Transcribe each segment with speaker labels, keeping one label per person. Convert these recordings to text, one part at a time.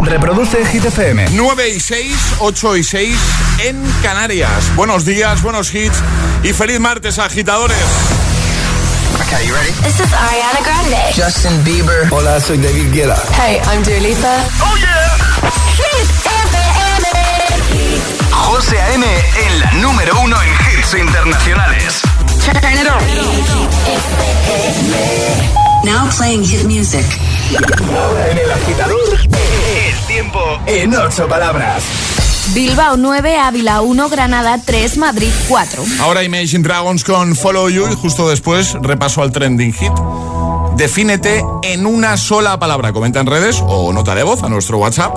Speaker 1: Reproduce Hit FM.
Speaker 2: 9 y 6, 8 y 6 en Canarias. Buenos días, buenos hits y feliz martes, agitadores.
Speaker 3: Okay, you ready?
Speaker 4: This is Ariana Grande.
Speaker 3: Justin Bieber.
Speaker 5: Hola, soy David Guetta.
Speaker 4: Hey, I'm Dua Lipa.
Speaker 2: ¡Oh, yeah!
Speaker 4: Hit FM.
Speaker 1: José A.M. en la número uno en hits internacionales.
Speaker 4: Turn it on.
Speaker 6: Now playing hit music.
Speaker 1: En el agitador, el tiempo en ocho palabras.
Speaker 7: Bilbao 9, Ávila 1, Granada 3, Madrid 4.
Speaker 2: Ahora Imagine Dragons con Follow You y justo después repaso al trending hit. Defínete en una sola palabra. Comenta en redes o nota de voz a nuestro WhatsApp.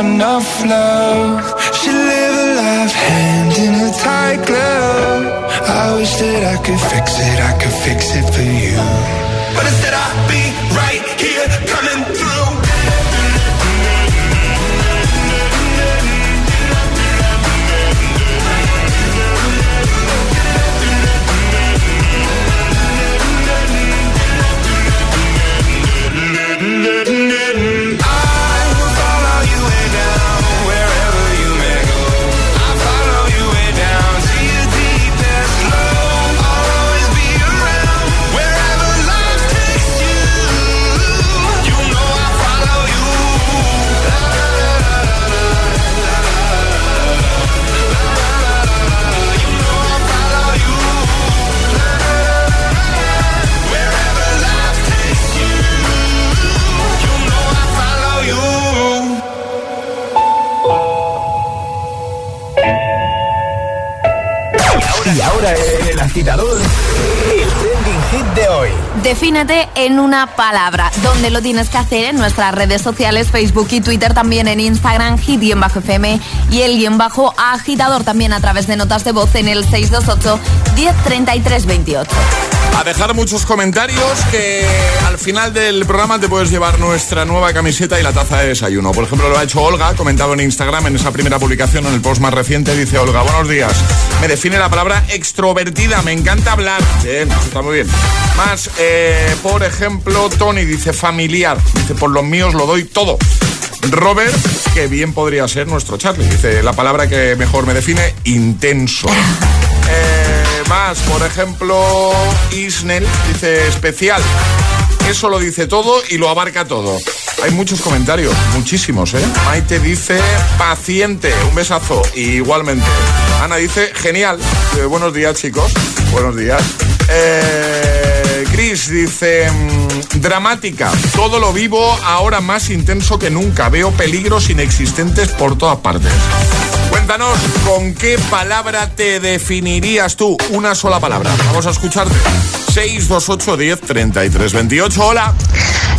Speaker 8: Enough love.
Speaker 1: Hit de hoy.
Speaker 7: Defínete en una palabra. ¿Dónde lo tienes que hacer? En nuestras redes sociales, Facebook y Twitter, también en Instagram, hit-fm y el guion bajo agitador también a través de notas de voz en el 628 1033 28.
Speaker 2: A dejar muchos comentarios que al final del programa te puedes llevar nuestra nueva camiseta y la taza de desayuno. Por ejemplo, lo ha hecho Olga, comentado en Instagram en esa primera publicación, en el post más reciente, dice Olga, buenos días. Me define la palabra extrovertida, me encanta hablar. Bien, está muy bien. Más, eh, por ejemplo, Tony dice familiar, dice por los míos lo doy todo. Robert, que bien podría ser nuestro Charlie, dice la palabra que mejor me define, intenso. Eh, por ejemplo, Isnel dice especial. Eso lo dice todo y lo abarca todo. Hay muchos comentarios, muchísimos, ¿eh? Maite dice paciente, un besazo. Igualmente. Ana dice genial. Eh, buenos días, chicos. Buenos días. Eh, Chris dice mm, dramática. Todo lo vivo ahora más intenso que nunca. Veo peligros inexistentes por todas partes. Cuéntanos con qué palabra te definirías tú. Una sola palabra. Vamos a escucharte. 628 10 33 28. Hola.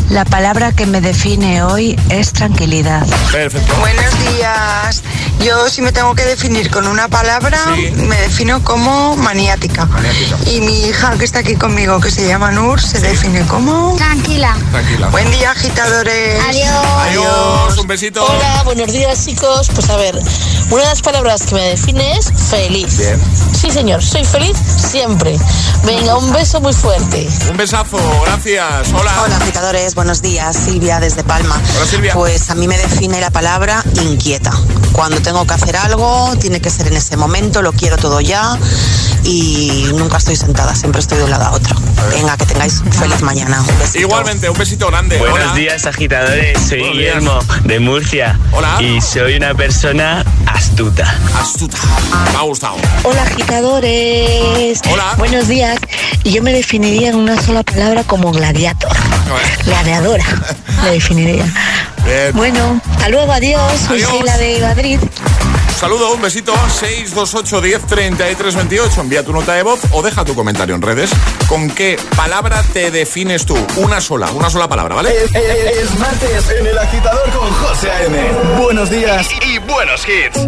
Speaker 9: La palabra que me define hoy es tranquilidad.
Speaker 2: Perfecto.
Speaker 10: Buenos días. Yo si me tengo que definir con una palabra,
Speaker 2: Sí.
Speaker 10: me defino como maniática.
Speaker 2: Maniática.
Speaker 10: Y mi hija que está aquí conmigo, que se llama Nur, se define como...
Speaker 4: Tranquila.
Speaker 2: Tranquila.
Speaker 10: Buen día, agitadores.
Speaker 4: Adiós.
Speaker 2: Adiós, un besito.
Speaker 11: Hola, buenos días chicos. Pues a ver, una de las palabras que me define es feliz.
Speaker 2: Bien.
Speaker 11: Sí, señor, soy feliz siempre. Venga, un beso muy fuerte.
Speaker 2: Un besazo, gracias. Hola.
Speaker 12: Hola agitadores, buenos días, Silvia desde Palma.
Speaker 2: Hola, Silvia.
Speaker 12: Pues a mí me define la palabra inquieta. Cuando tengo que hacer algo, tiene que ser en ese momento, lo quiero todo ya y nunca estoy sentada, siempre estoy de un lado a otro. Venga, que tengáis un feliz mañana. Un besito.
Speaker 2: Igualmente, un besito grande.
Speaker 13: Buenos
Speaker 2: Hola.
Speaker 13: días, agitadores. Soy
Speaker 2: Buenos días.
Speaker 13: Guillermo de Murcia.
Speaker 2: Hola.
Speaker 13: Y soy una persona astuta.
Speaker 2: Astuta. Me ha gustado.
Speaker 14: Hola agitadores.
Speaker 2: Hola.
Speaker 14: Buenos días. Yo me definiría en una sola palabra como gladiator. Gladiadora. me definiría.
Speaker 2: Bien.
Speaker 14: Bueno, hasta luego, adiós. Soy. Sheila de Madrid.
Speaker 2: Un saludo, un besito. 628 10 33 28. Envía tu nota de voz o deja tu comentario en redes. ¿Con qué palabra te defines tú? Una sola, una sola palabra, ¿vale?
Speaker 1: Es, es- es martes en el agitador con José A.M. Buenos días y buenos hits.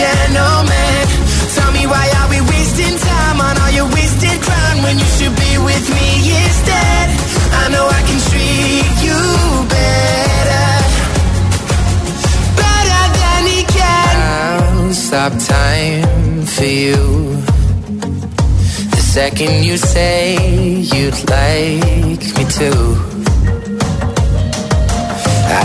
Speaker 15: gentleman. Tell me why are we wasting time on all your wasted when you should be with me instead? I know I can treat you better, better than he can. I'll stop time for you. The second you say you'd like me to.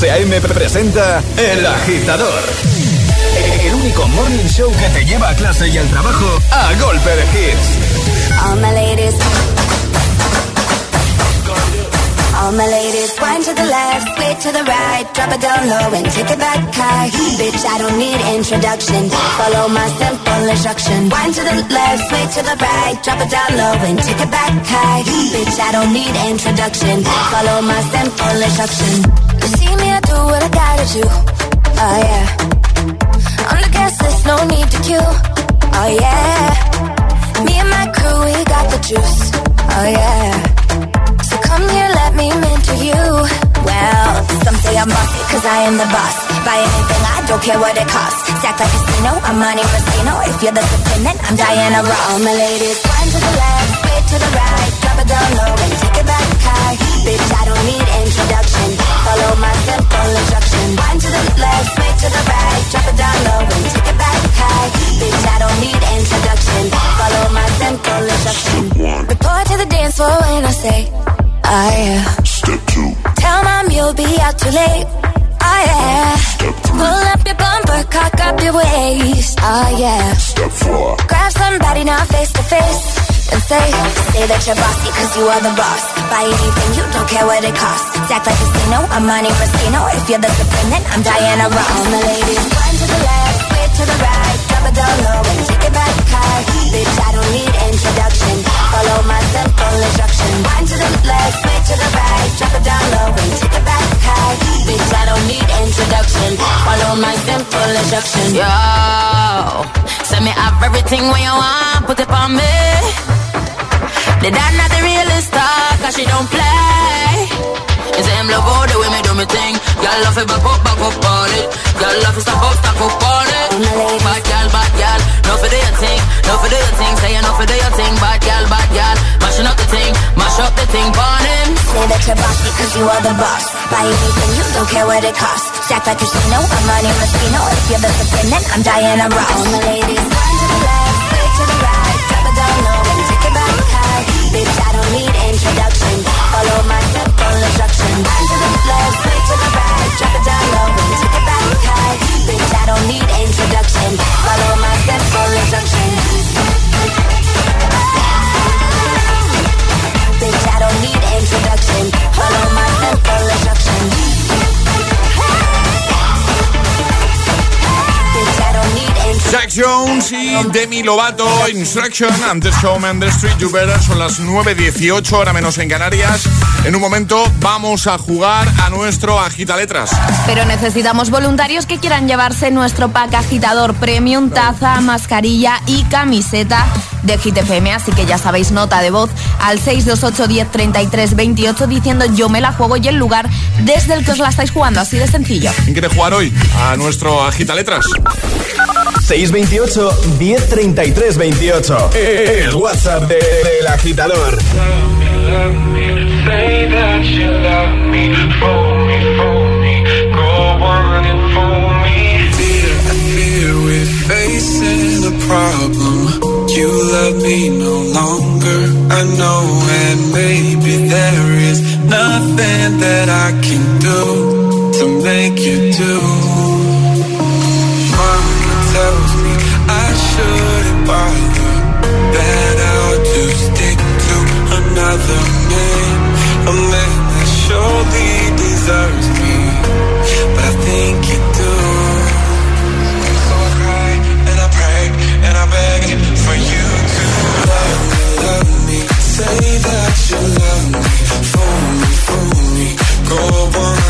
Speaker 1: José A.M. presenta El Agitador. El único morning show que te lleva a clase y al trabajo a golpe de hits.
Speaker 4: All my ladies. All my ladies, wind to the left, sway to the right, drop it down low and take it back high. Bitch, I don't need introduction. Follow my simple instruction. Wind to the left, sway to the right, drop it down low and take it back high. Bitch, I don't need introduction. Follow my simple instruction. Do what I gotta do. Oh yeah. On the guest list, no need to queue. Oh yeah. Me and my crew, we got the juice. Oh yeah. So come here, let me mentor you. Well, some say I'm bossy, cause I am the boss. Buy anything, I don't care what it costs. Stack like a casino, I'm Monte Rustino. If you're the then I'm Diana Ross. All my ladies, one to the left, straight to the right. Drop it down low and take it back high. Bitch, I don't need introduction. Follow my simple instruction. One to the left, straight to the right. Drop it down low and take it back high. Bitch, I don't need introduction. Follow my simple instruction. Report to the dance floor when I say, oh yeah.
Speaker 16: Step two.
Speaker 4: Tell mom you'll be out too late. Oh yeah. Pull up your bumper, cock up your waist. Oh yeah.
Speaker 16: Step four.
Speaker 4: Grab somebody now face to face. And say, say that you're bossy cause you are the boss. Buy anything, you don't care what it costs. Act like a casino, I'm Monte Rustino. If you're the supreme, then I'm Diana Ross. All the ladies, one to the left, straight to the right. Drop it down low and take it back high. Bitch, I don't need introduction. Follow my simple instruction. One to the left, straight to the right. Drop it down low and take it back high. Bitch, I don't need introduction. Follow my simple instruction.
Speaker 17: Yo, send me have everything when you want, put it on me. The dad not the realest star, cause she don't play. Say him love all the way me do me thing. Y'all love it back up, back up on it. Y'all love it stop up, stack up on it. Bad gal, bad gal, no for do your thing, no for do your thing. Say you no for do your thing, bad gal, bad gal. Mashing up the thing, mash up the thing, burn him.
Speaker 4: Say that you're bossy cause you are the boss. Buy anything, you don't care what it costs. Stack like a casino, I'm Monte Rustino. If you're the supreme, then I'm Diana Ross. All my ladies, Bitch, I don't need introduction. Follow my simple instruction. To the left, straight to the right. Drop it down low and take it back high. Bitch, I don't need introduction. Follow my simple instruction. Bitch, I don't need introduction. Follow my simple instruction. Bitch, I don't need.
Speaker 2: Jack Jones y Demi Lovato, Instruction, antes Showman the Street, You Better, son las 9.18, hora menos en Canarias. En un momento vamos a jugar a nuestro Agita Letras.
Speaker 7: Pero necesitamos voluntarios que quieran llevarse nuestro pack agitador premium, taza, mascarilla y camiseta de Hit FM. Así que ya sabéis, nota de voz al 628 10 33 28 diciendo yo me la juego y el lugar desde el que os la estáis jugando. Así de sencillo.
Speaker 2: ¿Quién quiere jugar hoy a nuestro Agita Letras?
Speaker 1: 628 1033 28. El WhatsApp de- del agitador.
Speaker 16: Facing a problem. You love me no longer, I know, and maybe there is nothing that I can do to make you do. Tells me I shouldn't bother, that I'll just stick to another man, a man that surely deserves me, but I think you do. So I cry and I pray and I beg for you to love me, love me, say that you love me, fool me, fool me, go on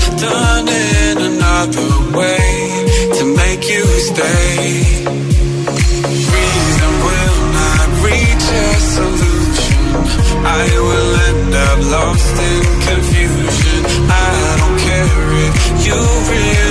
Speaker 16: another way To make you stay. Reason will not reach a solution. I will end up lost in confusion. I don't care if you really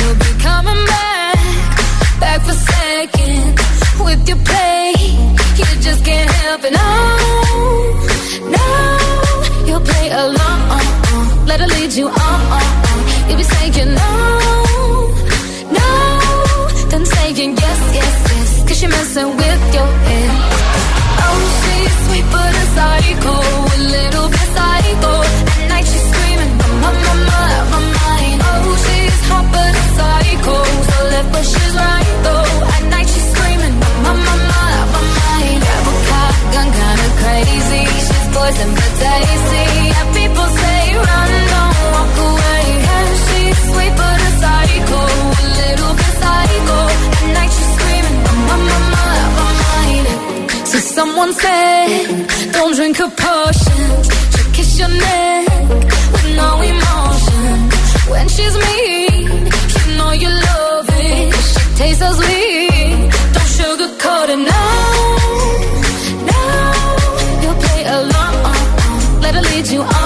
Speaker 18: With your play. You just can't help it. No, no, you'll play along. Let her lead you on. You'll be saying no, Poison but. And people say run, don't walk away. She's sweet but a psycho, a little bit psycho. At night she's screaming, my, mind. So someone said, don't drink her potions. She'll kiss your neck with no emotion. When she's mean, did you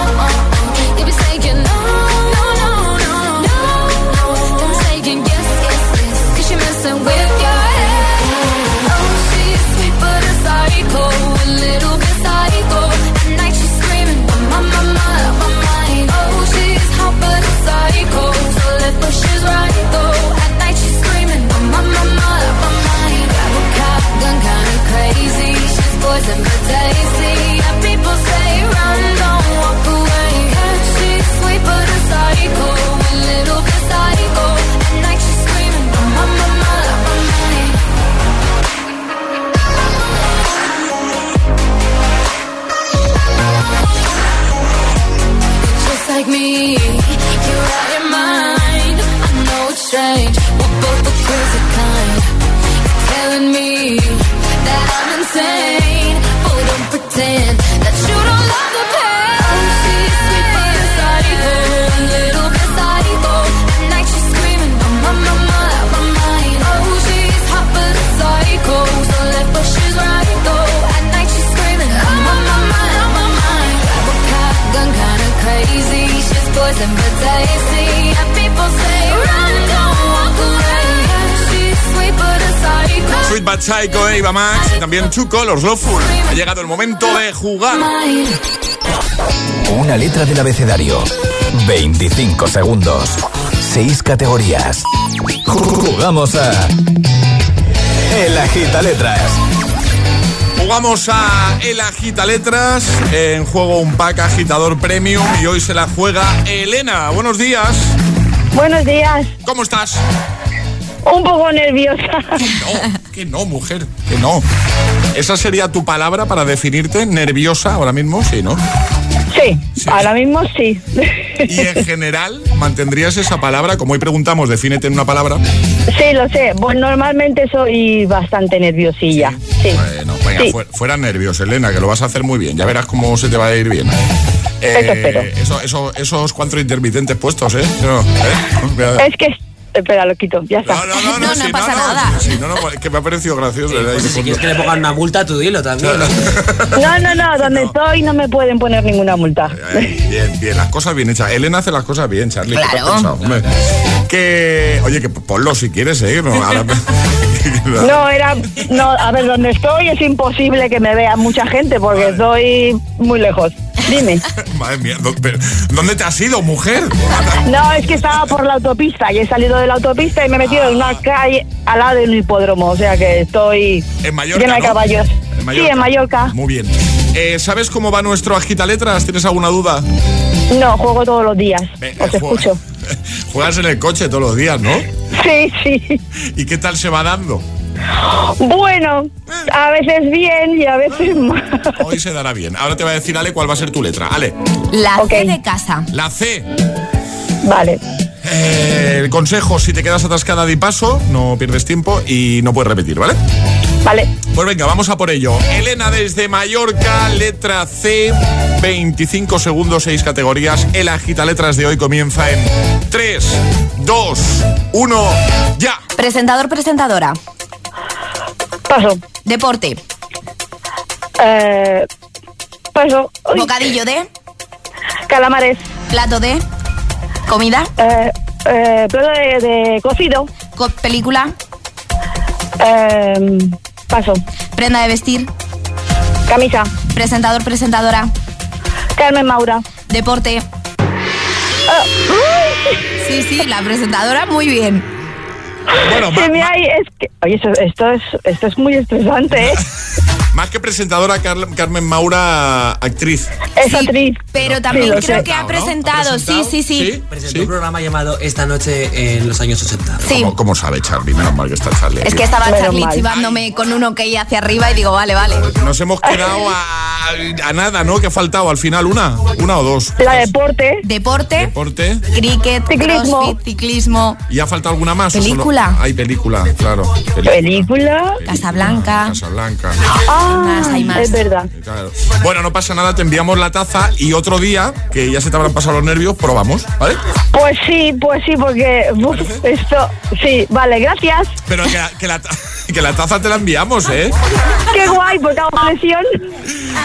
Speaker 2: también Two Colors, Loveful. Ha llegado el momento de jugar.
Speaker 1: Una letra del abecedario. 25 segundos. 6 categorías. Jugamos a. El Agita Letras.
Speaker 2: Jugamos a El Agita Letras. En juego un pack agitador premium y hoy se la juega Elena. Buenos días.
Speaker 19: Buenos días.
Speaker 2: ¿Cómo estás?
Speaker 19: Un poco nerviosa.
Speaker 2: No, que no, mujer, que no. ¿Esa sería tu palabra para definirte nerviosa ahora mismo? Sí, ¿no?
Speaker 19: Sí, ahora mismo sí.
Speaker 2: Y en general, ¿mantendrías esa palabra? Como hoy preguntamos, defínete en una palabra.
Speaker 19: Sí, lo sé. Pues normalmente soy bastante nerviosilla. Sí.
Speaker 2: Bueno, venga,
Speaker 19: Sí.
Speaker 2: fuera, fuera nervios, Elena, que lo vas a hacer muy bien. Ya verás cómo se te va a ir bien.
Speaker 19: Eso espero.
Speaker 2: eso- eso- esos cuatro intermitentes puestos, ¿eh? No, ¿eh?
Speaker 19: Es que... Espera, lo quito. Ya está.
Speaker 2: No, no, no, sí, Sí, no, no, es que me ha parecido gracioso. ¿verdad?
Speaker 20: Pues si quieres que le pongan una multa, tú dilo también.
Speaker 19: No, no, no. Donde estoy no me pueden poner ninguna multa.
Speaker 2: Ay, Bien, bien, las cosas bien hechas. Elena hace las cosas bien, Charlie. ¿qué te has
Speaker 19: Claro.
Speaker 2: pensado, hombre? Que, oye, que ponlo si quieres, ¿eh? No, ahora-
Speaker 19: No, era... No, a ver, donde estoy es imposible que me vea mucha gente porque estoy muy lejos. Dime.
Speaker 2: Madre mía, ¿dó- pero, ¿dónde te has ido, mujer?
Speaker 19: No, es que estaba por la autopista y he salido de la autopista y me he metido en una calle al lado de un hipódromo. O sea que estoy
Speaker 2: En Mallorca,
Speaker 19: llena de
Speaker 2: ¿no?
Speaker 19: caballos.
Speaker 2: En
Speaker 19: Sí, en Mallorca.
Speaker 2: Muy bien. Eh, ¿Sabes cómo va nuestro agita letras? ¿Tienes alguna duda?
Speaker 19: No, juego todos los días. Os
Speaker 2: juega.
Speaker 19: escucho.
Speaker 2: Juegas en el coche todos los días, ¿no?
Speaker 19: Sí, sí.
Speaker 2: ¿Y qué tal se va dando?
Speaker 19: Bueno, a veces bien y a veces mal.
Speaker 2: Hoy se dará bien. Ahora te va a decir Ale cuál va a ser tu letra. Ale,
Speaker 7: La C de casa.
Speaker 2: la C.
Speaker 19: Vale.
Speaker 2: Eh, el consejo, si te quedas atascada de paso, no pierdes tiempo y no puedes repetir, ¿vale?
Speaker 19: Vale.
Speaker 2: Pues venga, vamos a por ello. Elena desde Mallorca, letra C, 25 segundos, 6 categorías. El agita letras de hoy comienza en 3, 2, 1, ya.
Speaker 7: Presentador, presentadora.
Speaker 19: Paso.
Speaker 7: Deporte.
Speaker 19: Eh, paso. Uy.
Speaker 7: Bocadillo de.
Speaker 19: Calamares.
Speaker 7: Plato de. Comida.
Speaker 19: Eh, eh, plato de, de cocido.
Speaker 7: Co- película.
Speaker 19: Eh, paso.
Speaker 7: Prenda de vestir.
Speaker 19: Camisa.
Speaker 7: Presentador, presentadora.
Speaker 19: Carmen Maura.
Speaker 7: Deporte. Sí, sí, la presentadora muy bien.
Speaker 2: Bueno, ma-
Speaker 19: hay- es que, oye, esto, esto es, esto es muy estresante, ¿eh?
Speaker 2: más que presentadora, Carmen Maura, actriz.
Speaker 19: Es
Speaker 7: Sí,
Speaker 19: actriz.
Speaker 7: Pero también creo
Speaker 19: sé.
Speaker 7: que ha
Speaker 2: ¿no?
Speaker 7: presentado,
Speaker 2: ¿Ha
Speaker 7: sí,
Speaker 2: presentado?
Speaker 7: sí, sí.
Speaker 2: ¿Sí?
Speaker 20: Presentó un programa llamado Esta noche en los años 80.
Speaker 7: Sí.
Speaker 2: ¿Cómo, cómo sabe Charlie? Menos mal que está Charlie.
Speaker 7: Es
Speaker 2: aquí.
Speaker 7: que estaba
Speaker 19: Menos
Speaker 7: Charlie
Speaker 19: mal.
Speaker 7: chivándome con un ok hacia arriba y digo, vale, vale.
Speaker 2: Nos hemos quedado a, a nada, ¿no? Que ha faltado al final una, una o dos.
Speaker 19: La deporte.
Speaker 7: Deporte,
Speaker 2: Deporte.
Speaker 7: cricket,
Speaker 19: Ciclismo.
Speaker 7: crossfit, ciclismo,
Speaker 2: ¿Y ha faltado alguna más?
Speaker 7: Película.
Speaker 2: Hay película, claro.
Speaker 19: Película.
Speaker 7: Casablanca.
Speaker 2: Casablanca.
Speaker 19: Ah,
Speaker 7: más, hay más.
Speaker 19: es verdad.
Speaker 2: Claro. Bueno, no pasa nada, te enviamos la taza y otro día, que ya se te habrán pasado los nervios, probamos, ¿vale?
Speaker 19: Pues sí, pues sí, porque uf, esto, sí, vale, gracias.
Speaker 2: Pero que, la- que la, ta- que la taza te la enviamos, ¿eh?
Speaker 19: Qué guay, porque hago presión.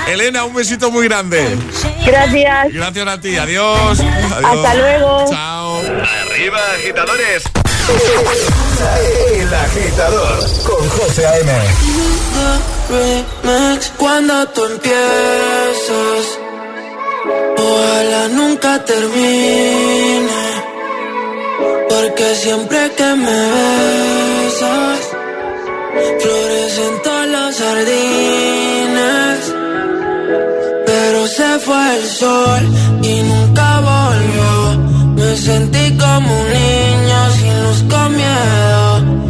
Speaker 2: Elena, un besito muy grande.
Speaker 19: Gracias.
Speaker 2: Gracias a ti, adiós. Adiós.
Speaker 19: Hasta luego.
Speaker 2: Chao.
Speaker 1: Arriba, agitadores. El agitador con José A.M.
Speaker 21: cuando tú empiezas. Ojalá nunca termine. Porque siempre que me besas, florecen todas las jardines. Pero se fue el sol y nunca volvió. Me sentí como un niño sin luz con miedo.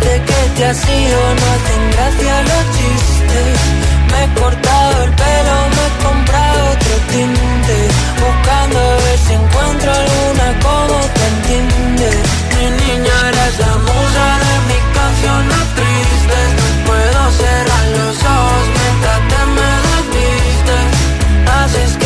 Speaker 21: Desde que te has ido no hacen gracia los chistes. Me he cortado el pelo, me he comprado otro tinte. Buscando a ver si encuentro alguna como te entiende. Mi niña eres la musa de mis canciones tristes. No puedo cerrar los ojos mientras te me desvistes. Haces que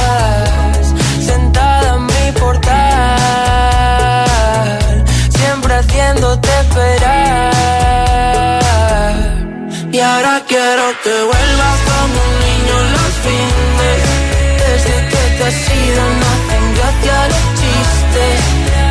Speaker 21: Desde que te has ido no hacen gracia los chistes.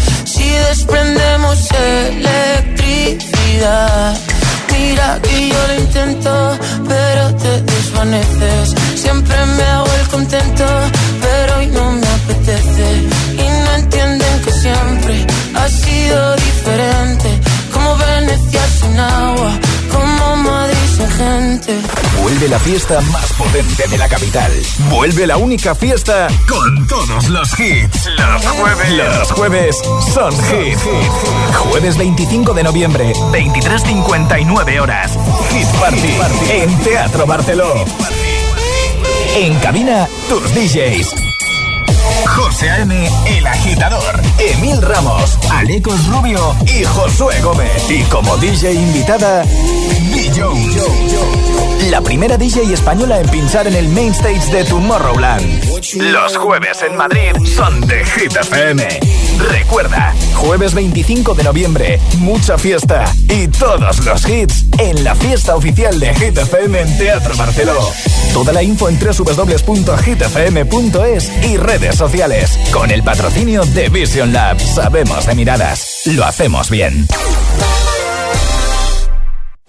Speaker 21: Desprendemos electricidad. Mira que yo lo intento, pero te desvaneces. Siempre me hago el contento, pero hoy no me
Speaker 1: la fiesta más potente de la capital. Vuelve la única fiesta con todos los hits. Los jueves. Los jueves son hit. Jueves 25 de noviembre, 23.59 horas. Hit Party, en Teatro Barceló. En cabina, tus DJs. José A.M., El Agitador, Emil Ramos, Alecos Rubio y Josué Gómez. Y como DJ invitada, Jones. La primera DJ española en pinchar en el main stage de Tomorrowland. Los jueves en Madrid son de Hit FM. Recuerda, jueves 25 de noviembre, mucha fiesta y todos los hits en la fiesta oficial de Hit FM en Teatro Barceló. Toda la info en www.hitfm.es y redes sociales. Con el patrocinio de Vision Lab. Sabemos de miradas. Lo hacemos bien.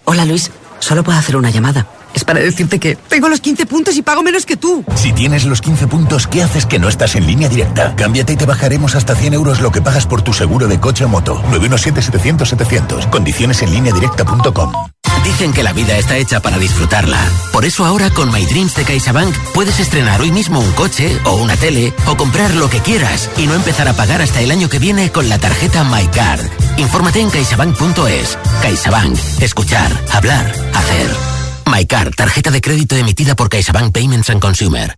Speaker 22: Hola Luis, solo puedo hacer una llamada. Es para decirte que tengo los 15 puntos y pago menos que tú.
Speaker 23: Si tienes los 15 puntos, ¿qué haces que no estás en línea directa? Cámbiate y te bajaremos hasta 100 euros lo que pagas por tu seguro de coche o moto. 917-700-700. Condiciones en línea directa.com.
Speaker 24: Dicen que la vida está hecha para disfrutarla. Por eso ahora con My Dreams de CaixaBank puedes estrenar hoy mismo un coche o una tele o comprar lo que quieras y no empezar a pagar hasta el año que viene con la tarjeta MyCard. Infórmate en caixabank.es. CaixaBank. Escuchar, hablar, hacer. MyCard, tarjeta de crédito emitida por CaixaBank Payments and Consumer.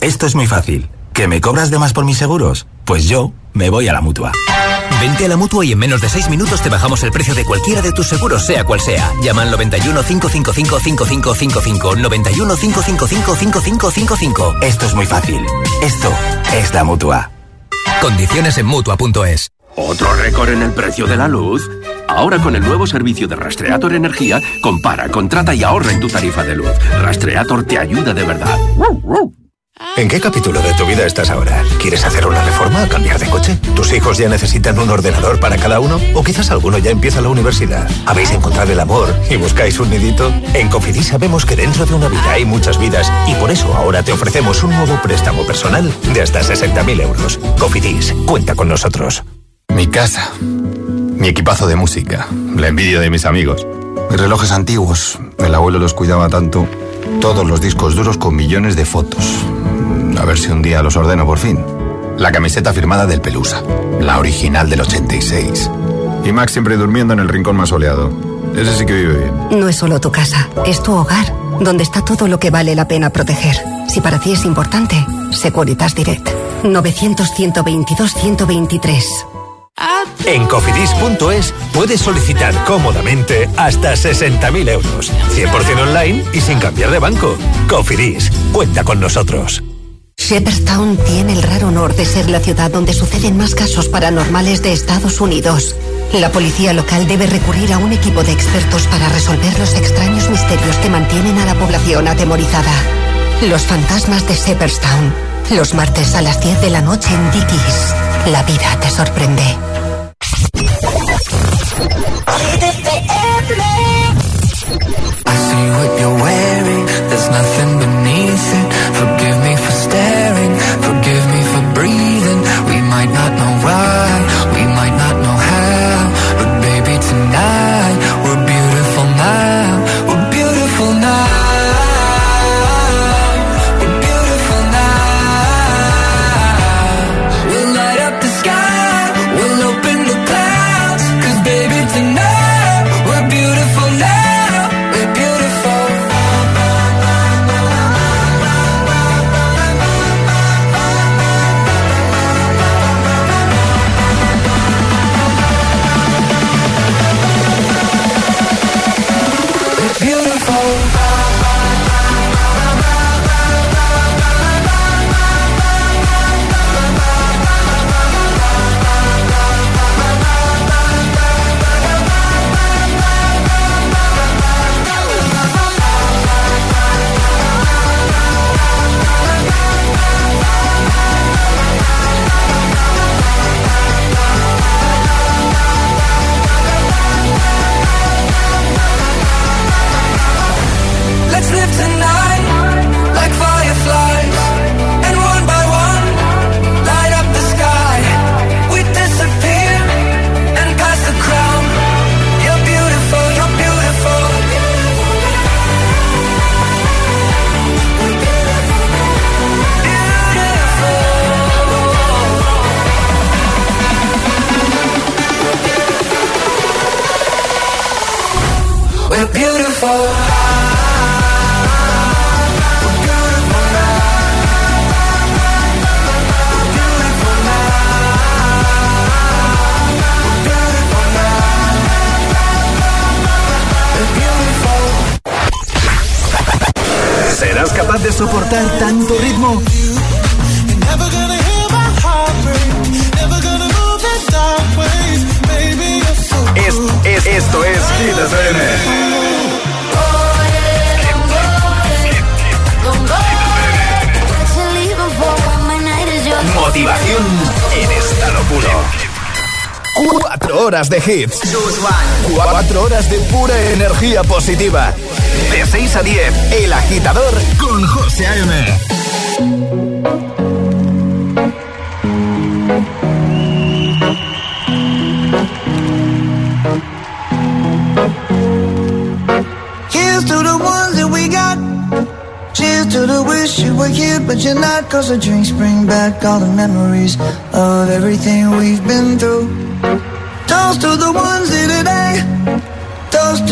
Speaker 25: Esto es muy fácil. ¿Que me cobras de más por mis seguros? Pues yo me voy a la mutua.
Speaker 26: Vente a la mutua y en menos de 6 minutos te bajamos el precio de cualquiera de tus seguros, sea cual sea. Llama al 91 555 5555. 91 555 5555.
Speaker 25: Esto es muy fácil. Esto es la mutua.
Speaker 26: Condiciones en mutua.es.
Speaker 27: ¿Otro récord en el precio de la luz? Ahora con el nuevo servicio de Rastreator Energía, compara, contrata y ahorra en tu tarifa de luz. Rastreator te ayuda de verdad.
Speaker 25: ¿En qué capítulo de tu vida estás ahora? ¿Quieres hacer una reforma o cambiar de coche? ¿Tus hijos ya necesitan un ordenador para cada uno? ¿O quizás alguno ya empieza la universidad? ¿Habéis encontrado el amor y buscáis un nidito? En Cofidis sabemos que dentro de una vida hay muchas vidas y por eso ahora te ofrecemos un nuevo préstamo personal de hasta 60.000 euros. Cofidis, cuenta con nosotros.
Speaker 28: Mi casa. Mi equipazo de música. La envidia de mis amigos. Mis relojes antiguos. El abuelo los cuidaba tanto. Todos los discos duros con millones de fotos. A ver si un día los ordeno por fin. La camiseta firmada del Pelusa. La original del 86. Y Max siempre durmiendo en el rincón más soleado. Ese sí que vive bien.
Speaker 29: No es solo tu casa, es tu hogar, donde está todo lo que vale la pena proteger. Si para ti es importante, Securitas Direct. 900-122-123.
Speaker 25: En cofidis.es puedes solicitar cómodamente hasta 60.000 euros. 100% online y sin cambiar de banco. Cofidis, cuenta con nosotros.
Speaker 29: Shepherdstown tiene el raro honor de ser la ciudad donde suceden más casos paranormales de Estados Unidos. La policía local debe recurrir a un equipo de expertos para resolver los extraños misterios que mantienen a la población atemorizada. Los fantasmas de Shepherdstown. Los martes a las 10 de la noche en Dickies. La vida te sorprende.
Speaker 1: Soportar tanto ritmo? Es, es, esto es Hit Motivación en esta locura. Cuatro horas de hits. Cuatro horas de pura energía positiva. De 6 a 10, El Agitador con José A.M.
Speaker 30: Here's to the ones that we got. Cheers to the wish you were here, but you're not. Cause the drinks bring back all the memories of everything we've been through. Toast to the ones here today.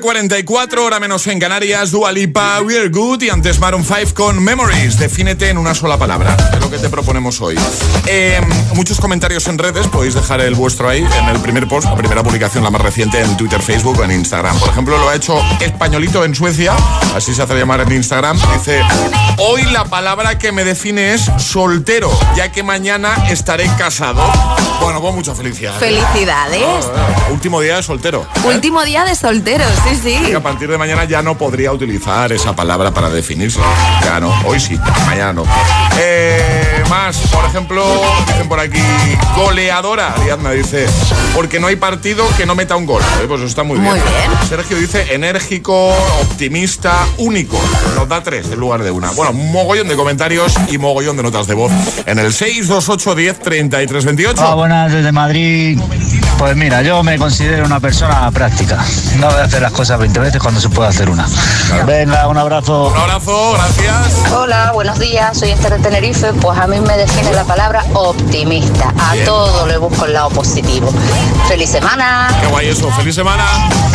Speaker 2: 9.44, hora menos en Canarias, Dua Lipa, We're Good y antes Maroon 5 con Memories. Defínete en una sola palabra, es lo que te proponemos hoy. Eh, muchos comentarios en redes, podéis dejar el vuestro ahí en el primer post, la primera publicación, la más reciente en Twitter, Facebook o en Instagram. Por ejemplo, lo ha hecho Españolito en Suecia, así se hace llamar en Instagram. Dice, hoy la palabra que me define es soltero, ya que mañana estaré casado. Bueno, con mucha felicidad.
Speaker 7: Felicidades.
Speaker 2: Ah, último día de soltero.
Speaker 7: Último día de solteros,
Speaker 2: Y a partir de mañana ya no podría utilizar esa palabra para definirse. Ya no, hoy sí, mañana no. Eh, más, por ejemplo, dicen por aquí, goleadora. Ariadna dice, porque no hay partido que no meta un gol. Eh, Pues eso está muy bien.
Speaker 7: Muy bien.
Speaker 2: Sergio dice, enérgico, optimista, único. Nos da tres en lugar de una. Bueno, mogollón de comentarios y mogollón de notas de voz en el 628 10 33 28.
Speaker 31: Hola, buenas desde Madrid. Pues mira, yo me considero una persona práctica. No voy a hacer las cosas 20 veces cuando se puede hacer una. Venga, un abrazo.
Speaker 2: Un abrazo, gracias.
Speaker 12: Hola, buenos días, soy Esther de Tenerife. Pues a mí me define la palabra optimista. A
Speaker 2: Bien.
Speaker 12: todo le busco el lado positivo. ¡Feliz semana!
Speaker 2: Qué guay eso, feliz semana.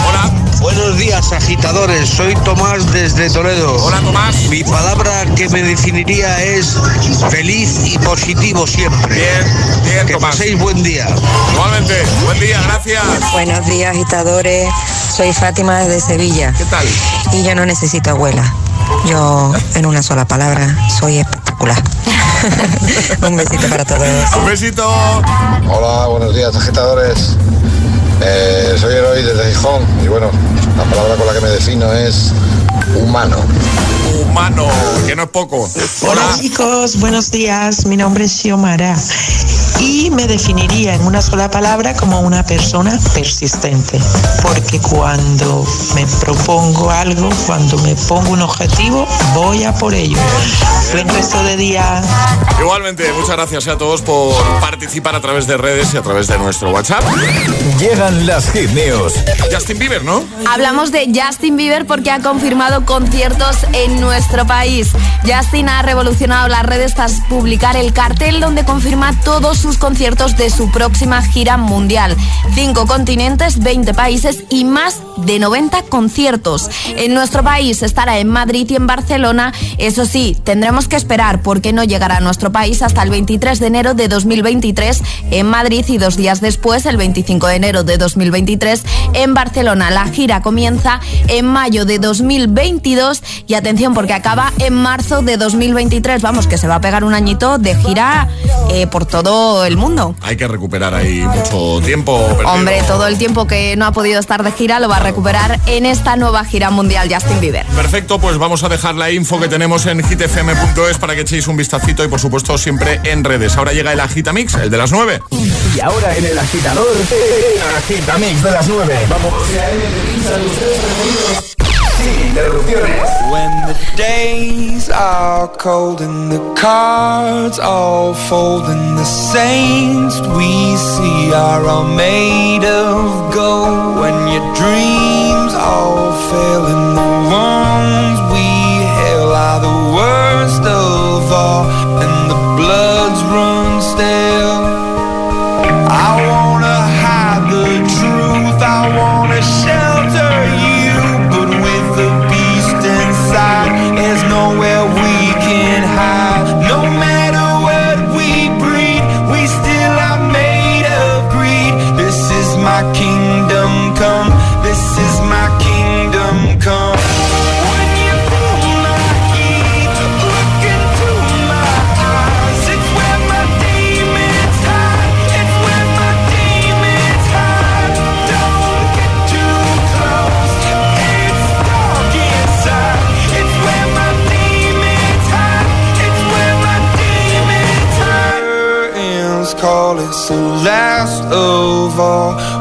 Speaker 2: Hola.
Speaker 32: Buenos días, agitadores. Soy Tomás desde Toledo.
Speaker 2: Hola, Tomás.
Speaker 32: Mi palabra que me definiría es feliz y positivo siempre.
Speaker 2: Bien, bien,
Speaker 32: Que
Speaker 2: Tomás.
Speaker 32: paséis buen día.
Speaker 2: Igualmente, buen día, gracias.
Speaker 33: Buenos días, agitadores. Soy Fátima desde Sevilla.
Speaker 2: ¿Qué tal?
Speaker 33: Y yo no necesito abuela. Yo, en una sola palabra, soy espectacular. Un besito para todos.
Speaker 2: Un besito.
Speaker 34: Hola, buenos días, agitadores. Soy desde Gijón y bueno, la palabra con la que me defino es humano.
Speaker 2: Humano, que no es poco.
Speaker 35: Hola chicos, buenos días. Mi nombre es Xiomara y me definiría en una sola palabra como una persona persistente. Porque cuando me propongo algo, cuando me pongo un objetivo, voy a por ello. Buen resto de día.
Speaker 2: Igualmente, muchas gracias a todos por participar a través de redes y a través de nuestro WhatsApp.
Speaker 1: Llegan las hit news.
Speaker 2: Justin Bieber, ¿no?
Speaker 7: Hablamos de Justin Bieber porque ha confirmado conciertos en nuestro país. Justin ha revolucionado las redes tras publicar el cartel donde confirma todos sus conciertos de su próxima gira mundial. Cinco continentes, 20 países y más de 90 conciertos. En nuestro país estará en Madrid y en Barcelona. Eso sí, tendremos que esperar porque no llegará a nuestro país hasta el 23 de enero de 2023 en Madrid y dos días después, el 25 de enero de 2023, en Barcelona. La gira comienza en mayo de 2022 y atención porque acaba en marzo de 2023. Vamos, que se va a pegar un añito de gira eh, por todo el mundo.
Speaker 2: Hay que recuperar ahí mucho tiempo. perdido.
Speaker 7: Hombre, todo el tiempo que no ha podido estar de gira lo va a recuperar en esta nueva gira mundial Justin Bieber.
Speaker 2: Perfecto, pues vamos a dejar la info que tenemos en hitfm.es para que echéis un vistacito y por supuesto siempre en redes. Ahora llega el Agitamix, el de las 9.
Speaker 1: Y ahora en el agitador, el agitamix de las 9. Vamos.
Speaker 8: When the days are cold and the cards all fold and the saints we see are all made of gold. When your dreams all fail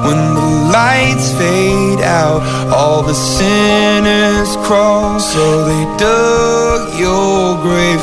Speaker 8: when the lights fade out. All the sinners crawl, so they dug your grave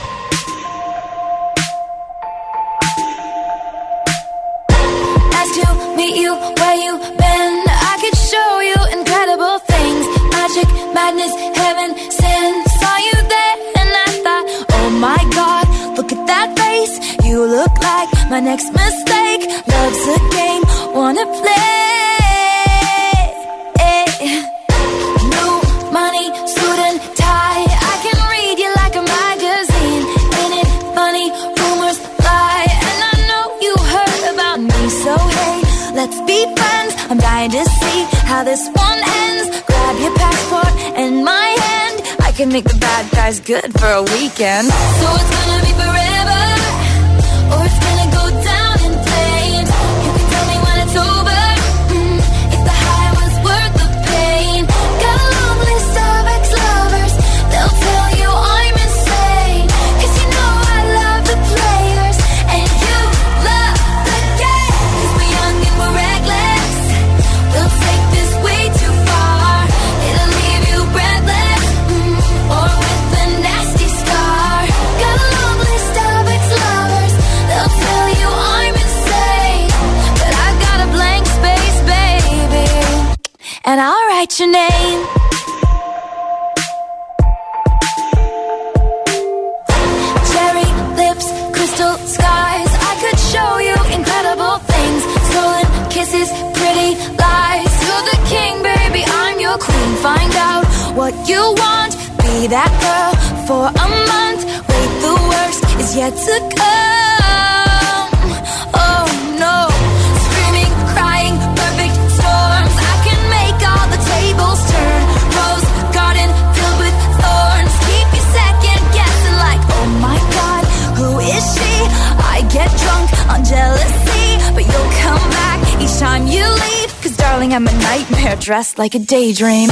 Speaker 36: Like a daydream.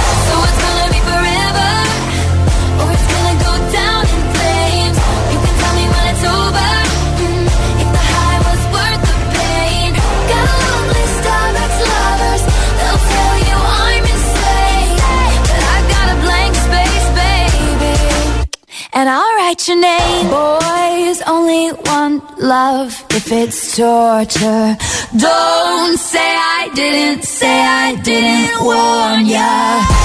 Speaker 36: Torture. Don't say I didn't, say I didn't warn ya.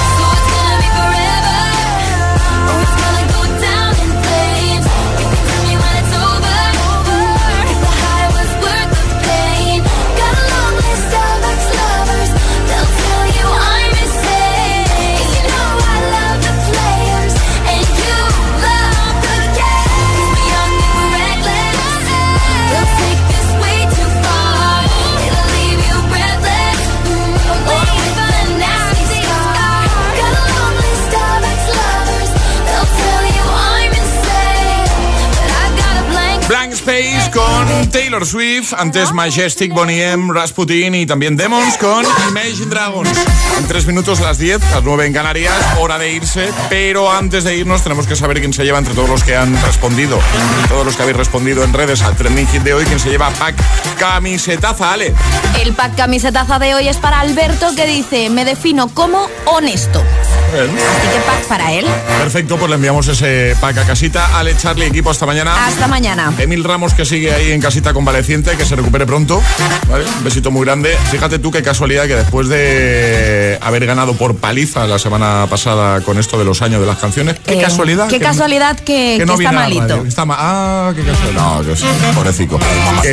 Speaker 2: Taylor Swift, antes Majestic, Bonnie M, Rasputin y también Demons con Imagine Dragons. En tres minutos las 10, las 9 en Canarias, hora de irse, pero antes de irnos tenemos que saber quién se lleva entre todos los que han respondido, todos los que habéis respondido en redes al trending hit de hoy, quién se lleva pack camisetaza, Ale.
Speaker 7: El pack camisetaza de hoy es para Alberto que dice, me defino como honesto. Así que pack para él.
Speaker 2: Perfecto, pues le enviamos ese pack a casita. Ale, Charlie, equipo, hasta mañana.
Speaker 7: Hasta mañana.
Speaker 2: Emil Ramos que sigue ahí en casita convaleciente, que se recupere pronto. ¿vale? Un besito muy grande. Fíjate tú qué casualidad que después de haber ganado por paliza la semana pasada con esto de los años de las canciones, qué
Speaker 7: Eh,
Speaker 2: casualidad.
Speaker 7: Qué
Speaker 2: que-
Speaker 7: casualidad que, que
Speaker 2: no
Speaker 7: está malito.
Speaker 2: Está ma- ah, qué casualidad. No, que sí, pobrecito.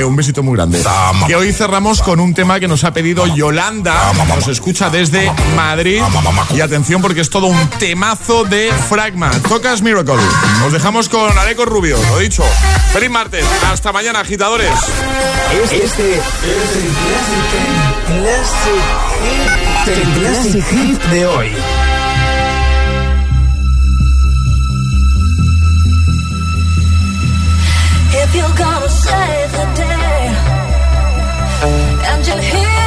Speaker 2: Un besito muy grande. Que hoy cerramos con un tema que nos ha pedido Yolanda. Nos escucha desde Madrid. Y atención porque es todo un temazo de Fragma. Tocas Miracle. Os dejamos con Areco Rubio. Lo dicho. Feliz martes. Hasta mañana, agitadores.
Speaker 18: Este es el Classic Hit. El Classic Hit de hoy.
Speaker 36: If you're gonna save the day and you're here